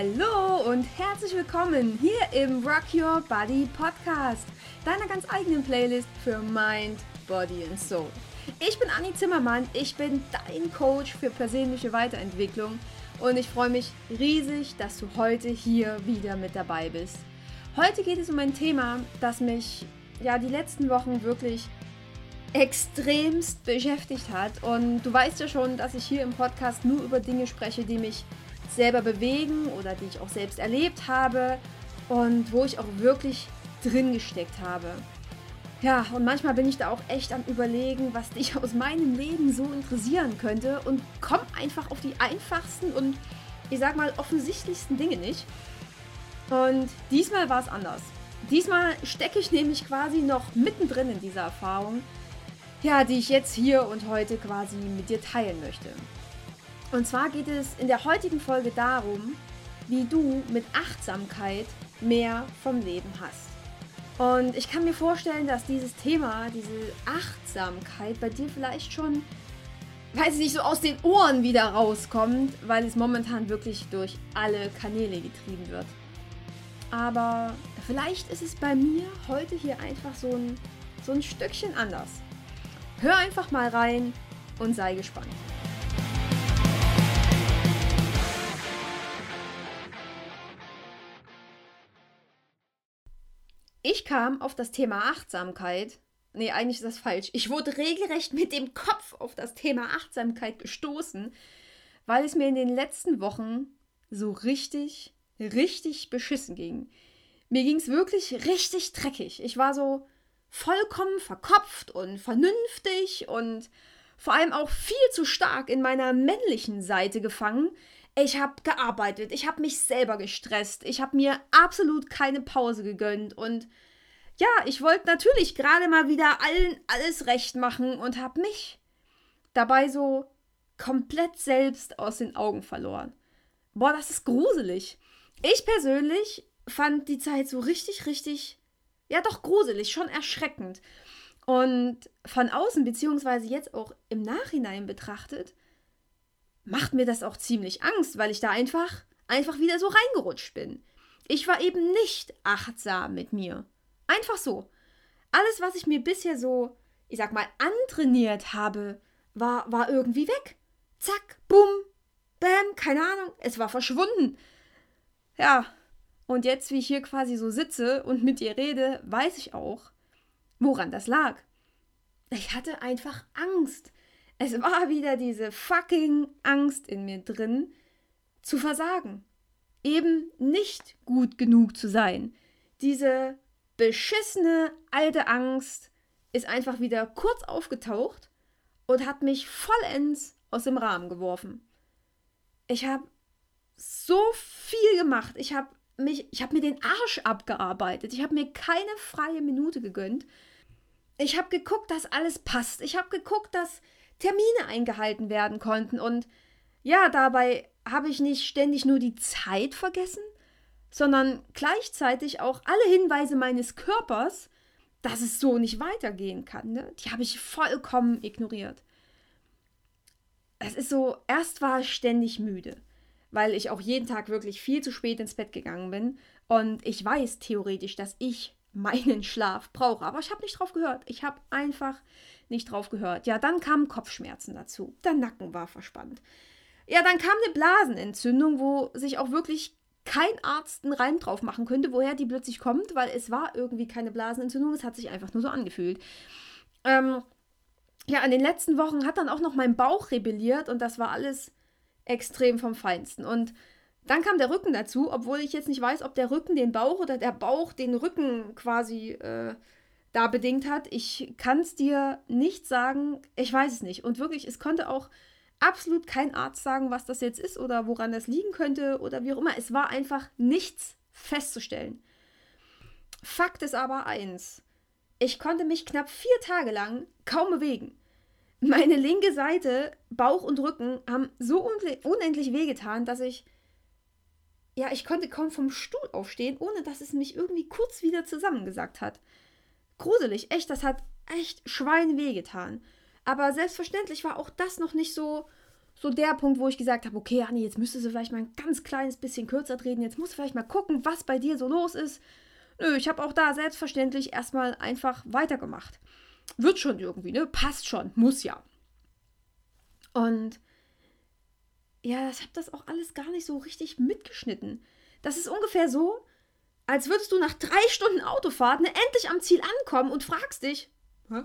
Hallo und herzlich willkommen hier im Rock Your Body Podcast, deiner ganz eigenen Playlist für Mind, Body and Soul. Ich bin Anni Zimmermann, ich bin dein Coach für persönliche Weiterentwicklung und ich freue mich riesig, dass du heute hier wieder mit dabei bist. Heute geht es um ein Thema, das mich ja die letzten Wochen wirklich extremst beschäftigt hat. Und du weißt ja schon, dass ich hier im Podcast nur über Dinge spreche, die mich selber bewegen oder die ich auch selbst erlebt habe und wo ich auch wirklich drin gesteckt habe. Ja, und manchmal bin ich da auch echt am Überlegen, was dich aus meinem Leben so interessieren könnte und komm einfach auf die einfachsten und ich sag mal offensichtlichsten Dinge nicht. Und diesmal war es anders. Diesmal stecke ich nämlich quasi noch mittendrin in dieser Erfahrung, ja, die ich jetzt hier und heute quasi mit dir teilen möchte. Und zwar geht es in der heutigen Folge darum, wie du mit Achtsamkeit mehr vom Leben hast. Und ich kann mir vorstellen, dass dieses Thema, diese Achtsamkeit bei dir vielleicht schon, weiß ich nicht, so aus den Ohren wieder rauskommt, weil es momentan wirklich durch alle Kanäle getrieben wird. Aber vielleicht ist es bei mir heute hier einfach so ein, so ein Stückchen anders. Hör einfach mal rein und sei gespannt. Ich kam auf das Thema Achtsamkeit. Nee, eigentlich ist das falsch. Ich wurde regelrecht mit dem Kopf auf das Thema Achtsamkeit gestoßen, weil es mir in den letzten Wochen so richtig, richtig beschissen ging. Mir ging es wirklich richtig dreckig. Ich war so, vollkommen verkopft und vernünftig und vor allem auch viel zu stark in meiner männlichen Seite gefangen. Ich habe gearbeitet, ich habe mich selber gestresst, ich habe mir absolut keine Pause gegönnt und ja, ich wollte natürlich gerade mal wieder allen alles recht machen und habe mich dabei so komplett selbst aus den Augen verloren. Boah, das ist gruselig. Ich persönlich fand die Zeit so richtig, richtig ja doch gruselig, schon erschreckend. Und von außen, beziehungsweise jetzt auch im Nachhinein betrachtet, macht mir das auch ziemlich Angst, weil ich da einfach, einfach wieder so reingerutscht bin. Ich war eben nicht achtsam mit mir. Einfach so. Alles, was ich mir bisher so, ich sag mal, antrainiert habe, war, war irgendwie weg. Zack, bumm, bam, keine Ahnung, es war verschwunden. Ja, und jetzt, wie ich hier quasi so sitze und mit dir rede, weiß ich auch, woran das lag. Ich hatte einfach Angst. Es war wieder diese fucking Angst in mir drin, zu versagen. Eben nicht gut genug zu sein. Diese beschissene alte Angst ist einfach wieder kurz aufgetaucht und hat mich vollends aus dem Rahmen geworfen. Ich habe so viel gemacht. Ich habe mich, ich habe mir den Arsch abgearbeitet. Ich habe mir keine freie Minute gegönnt. Ich habe geguckt, dass alles passt. Ich habe geguckt, dass Termine eingehalten werden konnten. Und ja, dabei habe ich nicht ständig nur die Zeit vergessen, sondern gleichzeitig auch alle Hinweise meines Körpers, dass es so nicht weitergehen kann. Ne? Die habe ich vollkommen ignoriert. Es ist so, erst war ich ständig müde weil ich auch jeden Tag wirklich viel zu spät ins Bett gegangen bin. Und ich weiß theoretisch, dass ich meinen Schlaf brauche. Aber ich habe nicht drauf gehört. Ich habe einfach nicht drauf gehört. Ja, dann kamen Kopfschmerzen dazu. Der Nacken war verspannt. Ja, dann kam eine Blasenentzündung, wo sich auch wirklich kein Arzt einen Reim drauf machen könnte, woher die plötzlich kommt, weil es war irgendwie keine Blasenentzündung, es hat sich einfach nur so angefühlt. Ähm, ja, in den letzten Wochen hat dann auch noch mein Bauch rebelliert und das war alles extrem vom Feinsten. Und dann kam der Rücken dazu, obwohl ich jetzt nicht weiß, ob der Rücken den Bauch oder der Bauch den Rücken quasi äh, da bedingt hat. Ich kann es dir nicht sagen. Ich weiß es nicht. Und wirklich, es konnte auch absolut kein Arzt sagen, was das jetzt ist oder woran das liegen könnte oder wie auch immer. Es war einfach nichts festzustellen. Fakt ist aber eins. Ich konnte mich knapp vier Tage lang kaum bewegen. Meine linke Seite, Bauch und Rücken, haben so unendlich wehgetan, dass ich. Ja, ich konnte kaum vom Stuhl aufstehen, ohne dass es mich irgendwie kurz wieder zusammengesackt hat. Gruselig, echt, das hat echt Schwein wehgetan. Aber selbstverständlich war auch das noch nicht so, so der Punkt, wo ich gesagt habe, okay, Anni, jetzt müsstest du vielleicht mal ein ganz kleines bisschen kürzer treten. Jetzt musst du vielleicht mal gucken, was bei dir so los ist. Nö, ich habe auch da selbstverständlich erstmal einfach weitergemacht. Wird schon irgendwie, ne? Passt schon, muss ja. Und ja, ich habe das auch alles gar nicht so richtig mitgeschnitten. Das ist ungefähr so, als würdest du nach drei Stunden Autofahrt ne, endlich am Ziel ankommen und fragst dich, Hä?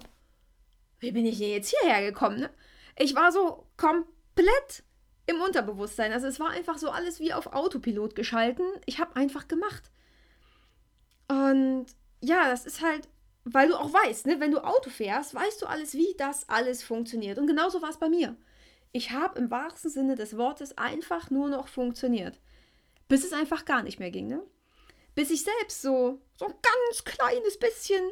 Wie bin ich denn jetzt hierher gekommen? Ne? Ich war so komplett im Unterbewusstsein. Also es war einfach so alles wie auf Autopilot geschalten. Ich habe einfach gemacht. Und ja, das ist halt, weil du auch weißt, ne, wenn du Auto fährst, weißt du alles, wie das alles funktioniert. Und genauso war es bei mir. Ich habe im wahrsten Sinne des Wortes einfach nur noch funktioniert. Bis es einfach gar nicht mehr ging, ne? Bis ich selbst so, so ein ganz kleines bisschen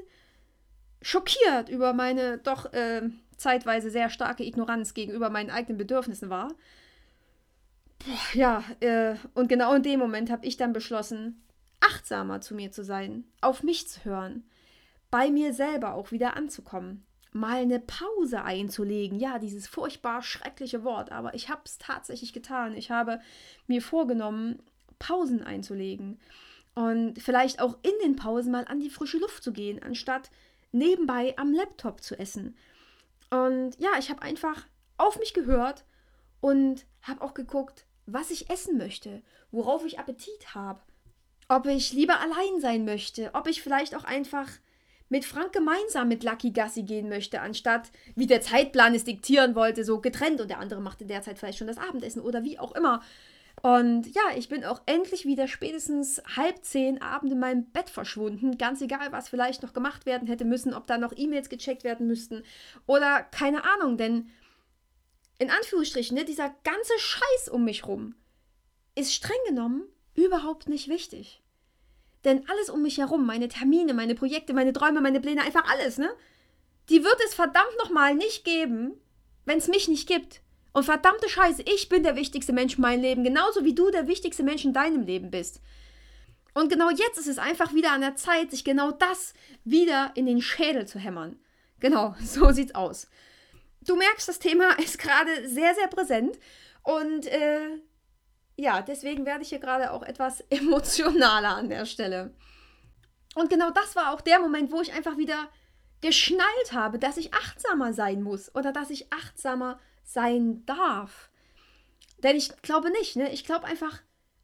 schockiert über meine doch äh, zeitweise sehr starke Ignoranz gegenüber meinen eigenen Bedürfnissen war. Boah, ja, äh, und genau in dem Moment habe ich dann beschlossen, achtsamer zu mir zu sein, auf mich zu hören, bei mir selber auch wieder anzukommen, mal eine Pause einzulegen. Ja, dieses furchtbar schreckliche Wort, aber ich habe es tatsächlich getan. Ich habe mir vorgenommen, Pausen einzulegen und vielleicht auch in den Pausen mal an die frische Luft zu gehen, anstatt nebenbei am Laptop zu essen. Und ja, ich habe einfach auf mich gehört und habe auch geguckt, was ich essen möchte, worauf ich Appetit habe ob ich lieber allein sein möchte, ob ich vielleicht auch einfach mit Frank gemeinsam mit Lucky Gassi gehen möchte, anstatt wie der Zeitplan es diktieren wollte, so getrennt und der andere machte derzeit vielleicht schon das Abendessen oder wie auch immer. Und ja, ich bin auch endlich wieder spätestens halb zehn Abend in meinem Bett verschwunden. Ganz egal, was vielleicht noch gemacht werden hätte müssen, ob da noch E-Mails gecheckt werden müssten oder keine Ahnung, denn in Anführungsstrichen, ne, dieser ganze Scheiß um mich rum ist streng genommen überhaupt nicht wichtig. Denn alles um mich herum, meine Termine, meine Projekte, meine Träume, meine Pläne, einfach alles, ne? Die wird es verdammt nochmal nicht geben, wenn es mich nicht gibt. Und verdammte Scheiße, ich bin der wichtigste Mensch in meinem Leben, genauso wie du der wichtigste Mensch in deinem Leben bist. Und genau jetzt ist es einfach wieder an der Zeit, sich genau das wieder in den Schädel zu hämmern. Genau, so sieht's aus. Du merkst, das Thema ist gerade sehr, sehr präsent. Und äh, ja, deswegen werde ich hier gerade auch etwas emotionaler an der Stelle. Und genau das war auch der Moment, wo ich einfach wieder geschnallt habe, dass ich achtsamer sein muss oder dass ich achtsamer sein darf. Denn ich glaube nicht, ne? Ich glaube einfach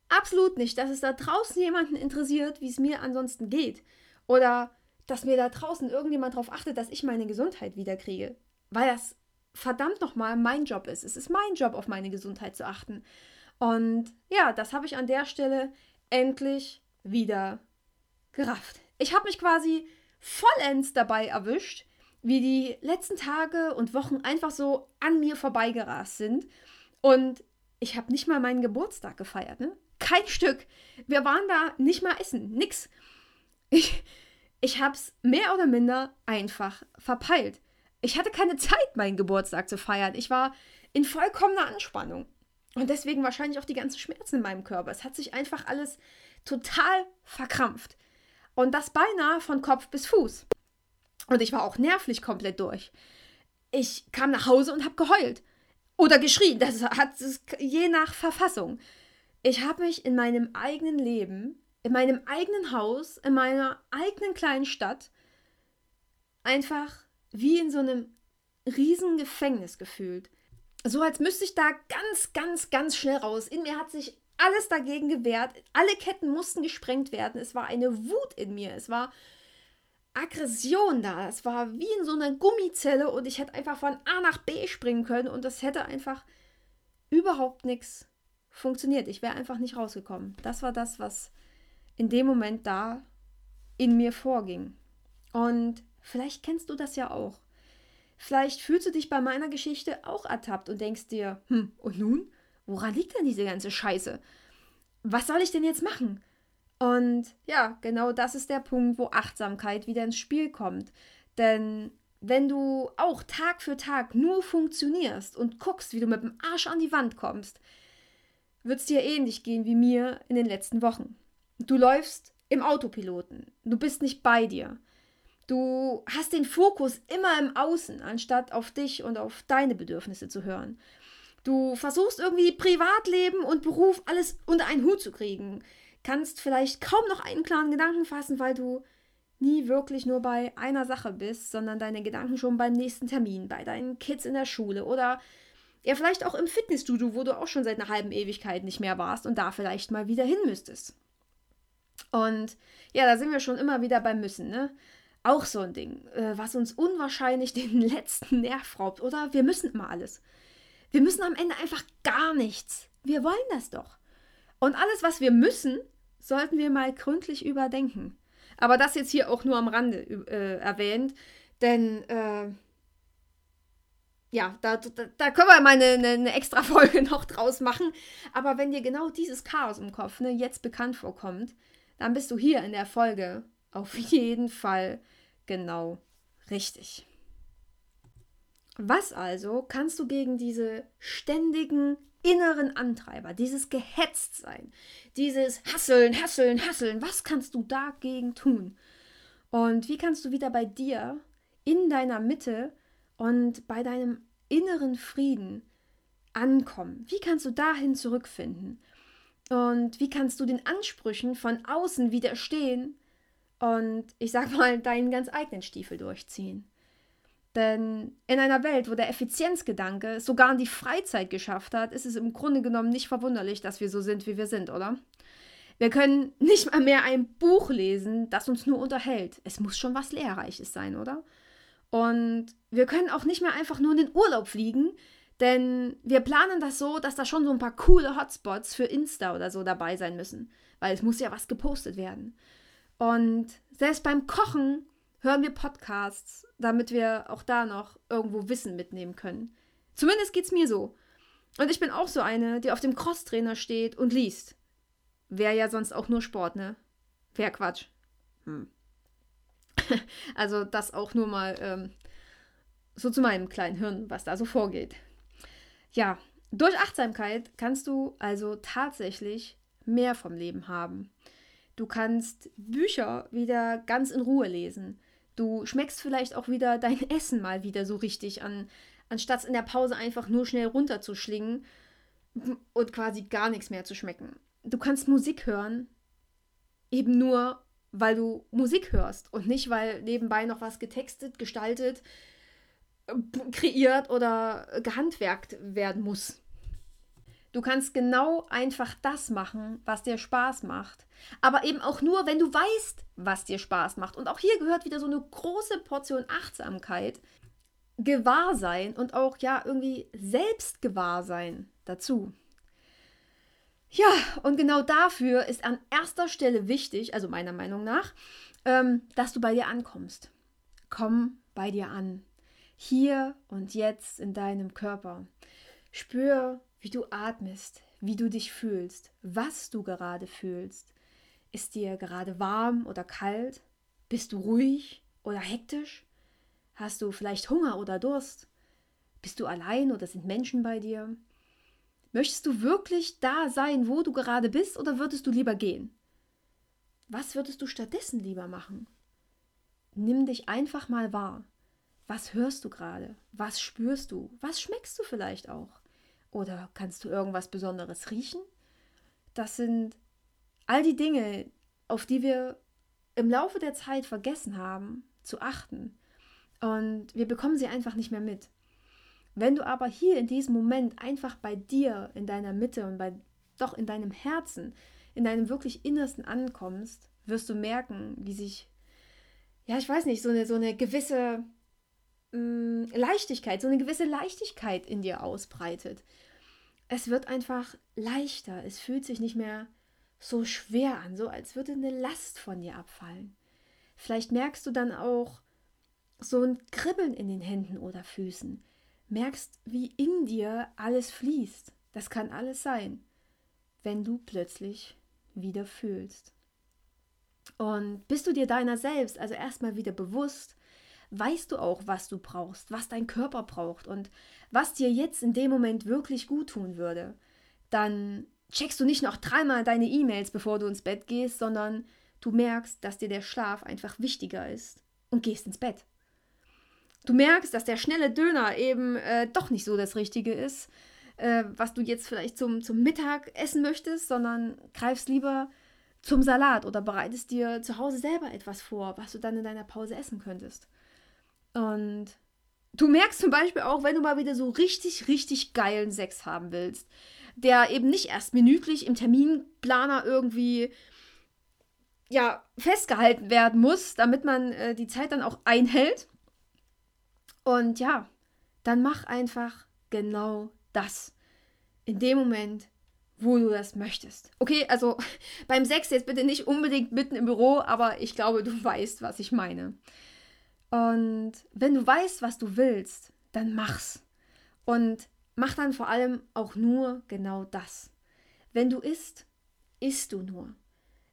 absolut nicht, dass es da draußen jemanden interessiert, wie es mir ansonsten geht. Oder dass mir da draußen irgendjemand darauf achtet, dass ich meine Gesundheit wiederkriege. Weil das verdammt nochmal mein Job ist. Es ist mein Job, auf meine Gesundheit zu achten. Und ja, das habe ich an der Stelle endlich wieder gerafft. Ich habe mich quasi vollends dabei erwischt, wie die letzten Tage und Wochen einfach so an mir vorbeigerast sind. Und ich habe nicht mal meinen Geburtstag gefeiert, ne? Kein Stück. Wir waren da nicht mal essen, nix. Ich, ich habe es mehr oder minder einfach verpeilt. Ich hatte keine Zeit, meinen Geburtstag zu feiern. Ich war in vollkommener Anspannung. Und deswegen wahrscheinlich auch die ganzen Schmerzen in meinem Körper. Es hat sich einfach alles total verkrampft. Und das beinahe von Kopf bis Fuß. Und ich war auch nervlich komplett durch. Ich kam nach Hause und habe geheult. Oder geschrien. Das hat es je nach Verfassung. Ich habe mich in meinem eigenen Leben, in meinem eigenen Haus, in meiner eigenen kleinen Stadt einfach wie in so einem riesen Gefängnis gefühlt so als müsste ich da ganz, ganz, ganz schnell raus. In mir hat sich alles dagegen gewehrt. Alle Ketten mussten gesprengt werden. Es war eine Wut in mir. Es war Aggression da. Es war wie in so einer Gummizelle und ich hätte einfach von A nach B springen können und das hätte einfach überhaupt nichts funktioniert. Ich wäre einfach nicht rausgekommen. Das war das, was in dem Moment da in mir vorging. Und vielleicht kennst du das ja auch. Vielleicht fühlst du dich bei meiner Geschichte auch ertappt und denkst dir, hm, und nun? Woran liegt denn diese ganze Scheiße? Was soll ich denn jetzt machen? Und ja, genau das ist der Punkt, wo Achtsamkeit wieder ins Spiel kommt. Denn wenn du auch Tag für Tag nur funktionierst und guckst, wie du mit dem Arsch an die Wand kommst, wird es dir ähnlich gehen wie mir in den letzten Wochen. Du läufst im Autopiloten, du bist nicht bei dir. Du hast den Fokus immer im Außen, anstatt auf dich und auf deine Bedürfnisse zu hören. Du versuchst irgendwie Privatleben und Beruf alles unter einen Hut zu kriegen. Kannst vielleicht kaum noch einen klaren Gedanken fassen, weil du nie wirklich nur bei einer Sache bist, sondern deine Gedanken schon beim nächsten Termin, bei deinen Kids in der Schule oder ja, vielleicht auch im Fitnessstudio, wo du auch schon seit einer halben Ewigkeit nicht mehr warst und da vielleicht mal wieder hin müsstest. Und ja, da sind wir schon immer wieder beim Müssen, ne? Auch so ein Ding, äh, was uns unwahrscheinlich den letzten Nerv raubt, oder? Wir müssen immer alles. Wir müssen am Ende einfach gar nichts. Wir wollen das doch. Und alles, was wir müssen, sollten wir mal gründlich überdenken. Aber das jetzt hier auch nur am Rande äh, erwähnt, denn äh, ja, da, da, da, können wir mal eine, eine, eine, extra Folge noch draus machen. Aber wenn dir genau dieses Chaos im Kopf ne, jetzt bekannt vorkommt, dann bist du hier in der Folge auf jeden Fall genau richtig. Was also kannst du gegen diese ständigen inneren Antreiber, dieses Gehetztsein, dieses Hasseln, Hasseln, Hasseln, was kannst du dagegen tun? Und wie kannst du wieder bei dir in deiner Mitte und bei deinem inneren Frieden ankommen? Wie kannst du dahin zurückfinden? Und wie kannst du den Ansprüchen von außen widerstehen und ich sag mal deinen ganz eigenen Stiefel durchziehen? Denn in einer Welt, wo der Effizienzgedanke sogar in die Freizeit geschafft hat, ist es im Grunde genommen nicht verwunderlich, dass wir so sind, wie wir sind, oder? Wir können nicht mal mehr ein Buch lesen, das uns nur unterhält. Es muss schon was Lehrreiches sein, oder? Und wir können auch nicht mehr einfach nur in den Urlaub fliegen, denn wir planen das so, dass da schon so ein paar coole Hotspots für Insta oder so dabei sein müssen, weil es muss ja was gepostet werden. Und selbst beim Kochen hören wir Podcasts, damit wir auch da noch irgendwo Wissen mitnehmen können. Zumindest geht's mir so. Und ich bin auch so eine, die auf dem Crosstrainer steht und liest. Wäre ja sonst auch nur Sport, ne? Wäre Quatsch. Hm. also das auch nur mal ähm, so zu meinem kleinen Hirn, was da so vorgeht. Ja, durch Achtsamkeit kannst du also tatsächlich mehr vom Leben haben. Du kannst Bücher wieder ganz in Ruhe lesen. Du schmeckst vielleicht auch wieder dein Essen mal wieder so richtig an, anstatt in der Pause einfach nur schnell runterzuschlingen und quasi gar nichts mehr zu schmecken. Du kannst Musik hören, eben nur, weil du Musik hörst und nicht, weil nebenbei noch was getextet, gestaltet, kreiert oder gehandwerkt werden muss. Du kannst genau einfach das machen, was dir Spaß macht. Aber eben auch nur, wenn du weißt, was dir Spaß macht. Und auch hier gehört wieder so eine große Portion Achtsamkeit, Gewahrsein und auch ja irgendwie Selbstgewahrsein dazu. Ja, und genau dafür ist an erster Stelle wichtig, also meiner Meinung nach, ähm, dass du bei dir ankommst. Komm bei dir an. Hier und jetzt in deinem Körper. Spür, wie du atmest, wie du dich fühlst, was du gerade fühlst. Ist dir gerade warm oder kalt? Bist du ruhig oder hektisch? Hast du vielleicht Hunger oder Durst? Bist du allein oder sind Menschen bei dir? Möchtest du wirklich da sein, wo du gerade bist, oder würdest du lieber gehen? Was würdest du stattdessen lieber machen? Nimm dich einfach mal wahr. Was hörst du gerade? Was spürst du? Was schmeckst du vielleicht auch? Oder kannst du irgendwas Besonderes riechen? Das sind all die Dinge, auf die wir im Laufe der Zeit vergessen haben zu achten. Und wir bekommen sie einfach nicht mehr mit. Wenn du aber hier in diesem Moment einfach bei dir, in deiner Mitte und bei doch in deinem Herzen, in deinem wirklich Innersten ankommst, wirst du merken, wie sich, ja, ich weiß nicht, so eine, so eine gewisse mh, Leichtigkeit, so eine gewisse Leichtigkeit in dir ausbreitet. Es wird einfach leichter, es fühlt sich nicht mehr so schwer an, so als würde eine Last von dir abfallen. Vielleicht merkst du dann auch so ein Kribbeln in den Händen oder Füßen. Merkst, wie in dir alles fließt. Das kann alles sein, wenn du plötzlich wieder fühlst. Und bist du dir deiner selbst also erstmal wieder bewusst, weißt du auch, was du brauchst, was dein Körper braucht und was dir jetzt in dem Moment wirklich gut tun würde, dann checkst du nicht noch dreimal deine E-Mails, bevor du ins Bett gehst, sondern du merkst, dass dir der Schlaf einfach wichtiger ist und gehst ins Bett. Du merkst, dass der schnelle Döner eben äh, doch nicht so das Richtige ist äh, was du jetzt vielleicht zum, zum Mittag essen möchtest, sondern greifst lieber zum Salat oder bereitest dir zu Hause selber etwas vor, was du dann in deiner Pause essen könntest. Und du merkst zum Beispiel auch, wenn du mal wieder so richtig, richtig geilen Sex haben willst, der eben nicht erst minütlich im Terminplaner irgendwie ja, festgehalten werden muss, damit man äh, die Zeit dann auch einhält. Und ja, dann mach einfach genau das. In dem Moment, wo du das möchtest. Okay, also beim Sex jetzt bitte nicht unbedingt mitten im Büro, aber ich glaube, du weißt, was ich meine. Und wenn du weißt, was du willst, dann mach's. Und mach dann vor allem auch nur genau das. Wenn du isst, isst du nur.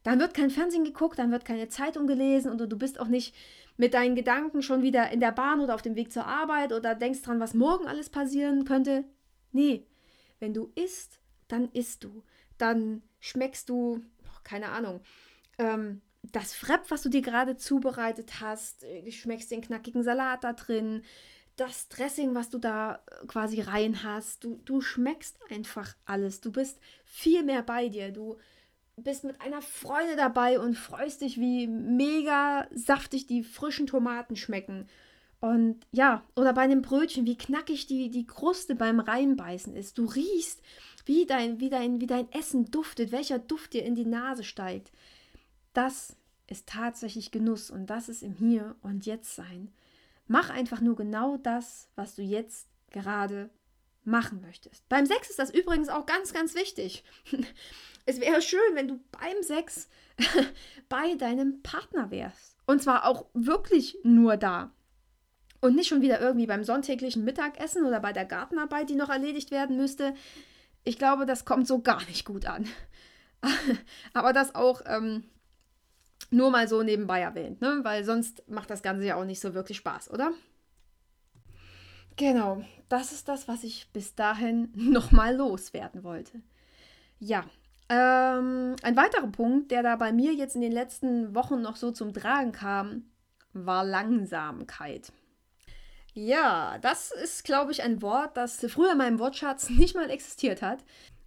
Dann wird kein Fernsehen geguckt, dann wird keine Zeitung gelesen und du bist auch nicht mit deinen Gedanken schon wieder in der Bahn oder auf dem Weg zur Arbeit oder denkst dran, was morgen alles passieren könnte. Nee, wenn du isst, dann isst du. Dann schmeckst du, keine Ahnung, ähm, das Frepp, was du dir gerade zubereitet hast, du schmeckst den knackigen Salat da drin, das Dressing, was du da äh, quasi rein hast. Du, du schmeckst einfach alles. Du bist viel mehr bei dir. Du bist mit einer Freude dabei und freust dich, wie mega saftig die frischen Tomaten schmecken. Und ja, oder bei einem Brötchen, wie knackig die, die Kruste beim Reinbeißen ist. Du riechst, wie dein, wie, dein, wie dein Essen duftet, welcher Duft dir in die Nase steigt. Das ist tatsächlich Genuss und das ist im Hier und Jetzt sein. Mach einfach nur genau das, was du jetzt gerade machen möchtest. Beim Sex ist das übrigens auch ganz, ganz wichtig. Es wäre schön, wenn du beim Sex bei deinem Partner wärst. Und zwar auch wirklich nur da. Und nicht schon wieder irgendwie beim sonntäglichen Mittagessen oder bei der Gartenarbeit, die noch erledigt werden müsste. Ich glaube, das kommt so gar nicht gut an. Aber das auch ähm, nur mal so nebenbei erwähnt, ne? weil sonst macht das Ganze ja auch nicht so wirklich Spaß, oder? Genau, das ist das, was ich bis dahin nochmal loswerden wollte. Ja, ähm, ein weiterer Punkt, der da bei mir jetzt in den letzten Wochen noch so zum Tragen kam, war Langsamkeit. Ja, das ist, glaube ich, ein Wort, das früher in meinem Wortschatz nicht mal existiert hat.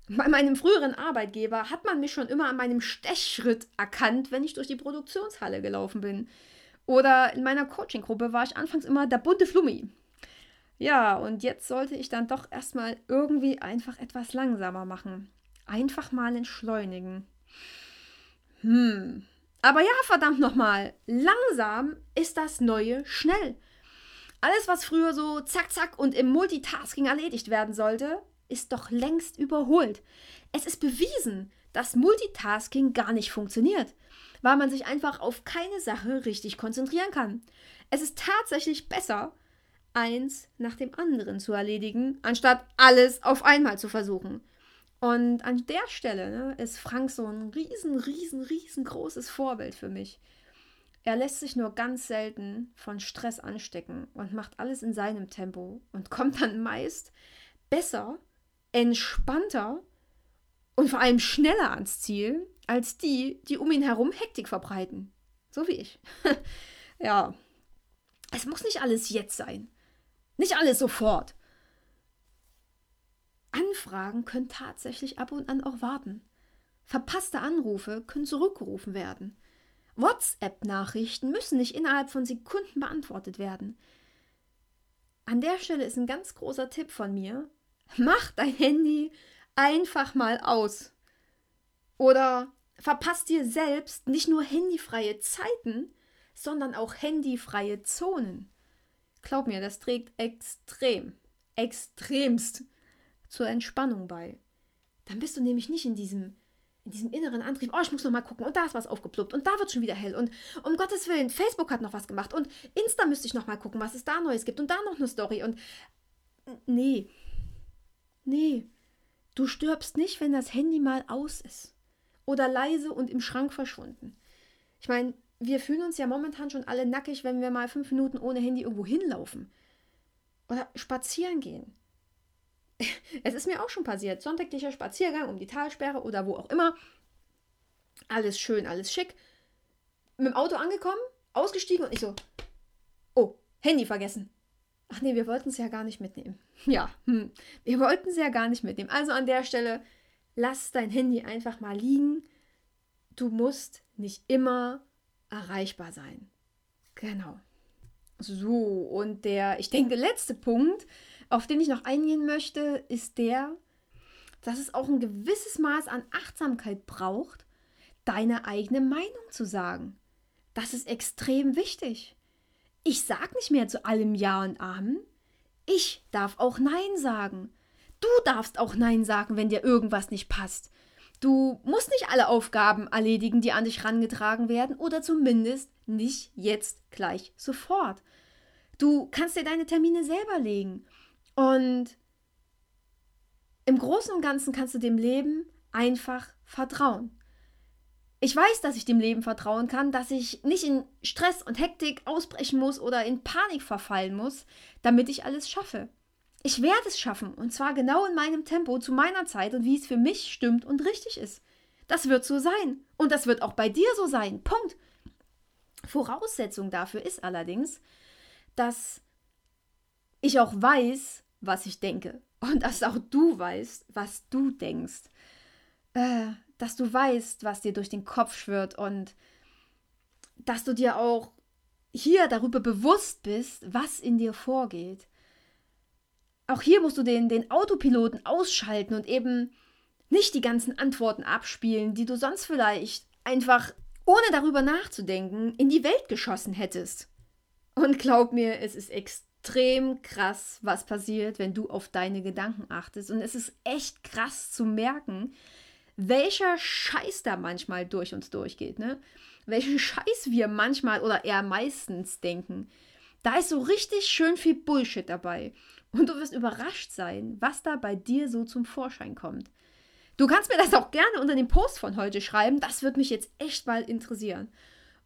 Bei meinem früheren Arbeitgeber hat man mich schon immer an meinem Stechschritt erkannt, wenn ich durch die Produktionshalle gelaufen bin. Oder in meiner Coaching-Gruppe war ich anfangs immer der bunte Flummi. Ja, und jetzt sollte ich dann doch erstmal irgendwie einfach etwas langsamer machen einfach mal entschleunigen. Hm. Aber ja, verdammt nochmal, langsam ist das neue schnell. Alles, was früher so zack, zack und im Multitasking erledigt werden sollte, ist doch längst überholt. Es ist bewiesen, dass Multitasking gar nicht funktioniert, weil man sich einfach auf keine Sache richtig konzentrieren kann. Es ist tatsächlich besser, eins nach dem anderen zu erledigen, anstatt alles auf einmal zu versuchen. Und an der Stelle ne, ist Frank so ein riesen, riesen, riesengroßes Vorbild für mich. Er lässt sich nur ganz selten von Stress anstecken und macht alles in seinem Tempo und kommt dann meist besser, entspannter und vor allem schneller ans Ziel als die, die um ihn herum Hektik verbreiten. So wie ich. ja, es muss nicht alles jetzt sein. Nicht alles sofort. Anfragen können tatsächlich ab und an auch warten. Verpasste Anrufe können zurückgerufen werden. WhatsApp-Nachrichten müssen nicht innerhalb von Sekunden beantwortet werden. An der Stelle ist ein ganz großer Tipp von mir. Mach dein Handy einfach mal aus. Oder verpasst dir selbst nicht nur handyfreie Zeiten, sondern auch handyfreie Zonen. Glaub mir, das trägt extrem, extremst zur Entspannung bei. Dann bist du nämlich nicht in diesem, in diesem inneren Antrieb, oh, ich muss noch mal gucken und da ist was aufgeploppt und da wird schon wieder hell und um Gottes Willen, Facebook hat noch was gemacht und Insta müsste ich noch mal gucken, was es da Neues gibt und da noch eine Story und nee, nee, du stirbst nicht, wenn das Handy mal aus ist oder leise und im Schrank verschwunden. Ich meine, wir fühlen uns ja momentan schon alle nackig, wenn wir mal fünf Minuten ohne Handy irgendwo hinlaufen oder spazieren gehen. es ist mir auch schon passiert. Sonntäglicher Spaziergang um die Talsperre oder wo auch immer. Alles schön, alles schick. Mit dem Auto angekommen, ausgestiegen und ich so, oh, Handy vergessen. Ach nee, wir wollten es ja gar nicht mitnehmen. Ja, hm. wir wollten es ja gar nicht mitnehmen. Also an der Stelle, lass dein Handy einfach mal liegen. Du musst nicht immer erreichbar sein. Genau. So, und der, ich denke, letzte Punkt, auf den ich noch eingehen möchte, ist der, dass es auch ein gewisses Maß an Achtsamkeit braucht, deine eigene Meinung zu sagen. Das ist extrem wichtig. Ich sag nicht mehr zu allem Ja und Amen. Ich darf auch Nein sagen. Du darfst auch Nein sagen, wenn dir irgendwas nicht passt. Du musst nicht alle Aufgaben erledigen, die an dich rangetragen werden, oder zumindest nicht jetzt gleich sofort. Du kannst dir deine Termine selber legen. Und im Großen und Ganzen kannst du dem Leben einfach vertrauen. Ich weiß, dass ich dem Leben vertrauen kann, dass ich nicht in Stress und Hektik ausbrechen muss oder in Panik verfallen muss, damit ich alles schaffe. Ich werde es schaffen und zwar genau in meinem Tempo, zu meiner Zeit und wie es für mich stimmt und richtig ist. Das wird so sein und das wird auch bei dir so sein. Punkt. Voraussetzung dafür ist allerdings, dass ich auch weiß, was ich denke und dass auch du weißt, was du denkst. Äh, dass du weißt, was dir durch den Kopf schwirrt und dass du dir auch hier darüber bewusst bist, was in dir vorgeht. Auch hier musst du den, den Autopiloten ausschalten und eben nicht die ganzen Antworten abspielen, die du sonst vielleicht einfach, ohne darüber nachzudenken, in die Welt geschossen hättest. Und glaub mir, es ist extrem krass, was passiert, wenn du auf deine Gedanken achtest. Und es ist echt krass zu merken, welcher Scheiß da manchmal durch uns durchgeht, ne? Welchen Scheiß wir manchmal oder eher meistens denken. Da ist so richtig schön viel Bullshit dabei. Und du wirst überrascht sein, was da bei dir so zum Vorschein kommt. Du kannst mir das auch gerne unter dem Post von heute schreiben. Das wird mich jetzt echt mal interessieren.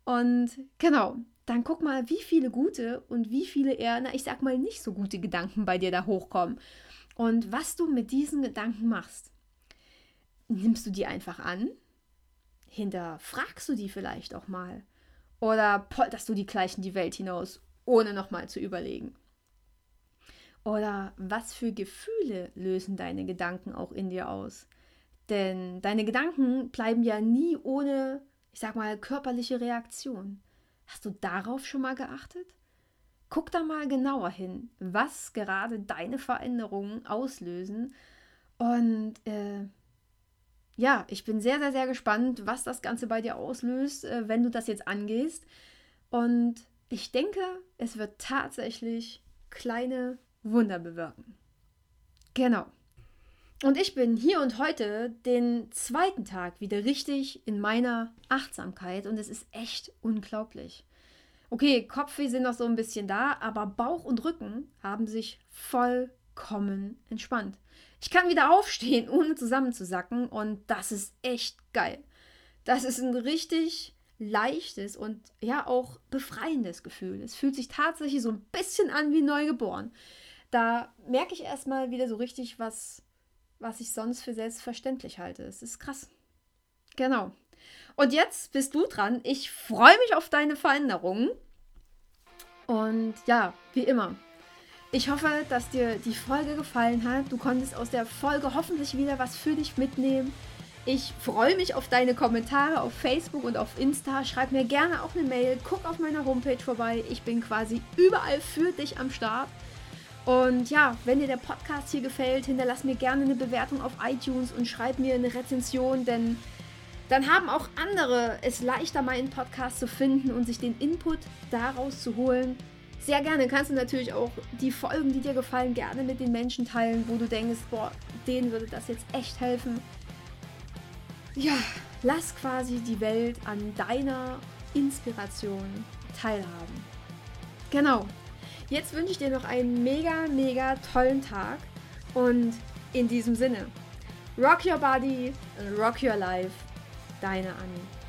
Und genau, dann guck mal, wie viele gute und wie viele eher, na, ich sag mal, nicht so gute Gedanken bei dir da hochkommen. Und was du mit diesen Gedanken machst. Nimmst du die einfach an? Hinterfragst du die vielleicht auch mal? Oder polterst du die gleich in die Welt hinaus, ohne nochmal zu überlegen? Oder was für Gefühle lösen deine Gedanken auch in dir aus? Denn deine Gedanken bleiben ja nie ohne, ich sag mal, körperliche Reaktion. Hast du darauf schon mal geachtet? Guck da mal genauer hin, was gerade deine Veränderungen auslösen. Und äh, ja, ich bin sehr, sehr, sehr gespannt, was das Ganze bei dir auslöst, äh, wenn du das jetzt angehst. Und ich denke, es wird tatsächlich kleine Wunder bewirken. Genau. Und ich bin hier und heute den zweiten Tag wieder richtig in meiner Achtsamkeit und es ist echt unglaublich. Okay, Kopfweh sind noch so ein bisschen da, aber Bauch und Rücken haben sich vollkommen entspannt. Ich kann wieder aufstehen, ohne zusammenzusacken und das ist echt geil. Das ist ein richtig leichtes und ja auch befreiendes Gefühl. Es fühlt sich tatsächlich so ein bisschen an wie neugeboren da merke ich erstmal wieder so richtig, was, was ich sonst für selbstverständlich halte. Es ist krass. Genau. Und jetzt bist du dran. Ich freue mich auf deine Veränderungen. Und ja, wie immer. Ich hoffe, dass dir die Folge gefallen hat. Du konntest aus der Folge hoffentlich wieder was für dich mitnehmen. Ich freue mich auf deine Kommentare auf Facebook und auf Insta. Schreib mir gerne auch eine Mail. Guck auf meiner Homepage vorbei. Ich bin quasi überall für dich am Start. Und ja, wenn dir der Podcast hier gefällt, hinterlass mir gerne eine Bewertung auf iTunes und schreib mir eine Rezension, denn dann haben auch andere es leichter, meinen Podcast zu finden und sich den Input daraus zu holen. Sehr gerne kannst du natürlich auch die Folgen, die dir gefallen, gerne mit den Menschen teilen, wo du denkst, boah, denen würde das jetzt echt helfen. Ja, lass quasi die Welt an deiner Inspiration teilhaben. Genau, Jetzt wünsche ich dir noch einen mega, mega tollen Tag und in diesem Sinne, rock your body rock your life. Deine Annie.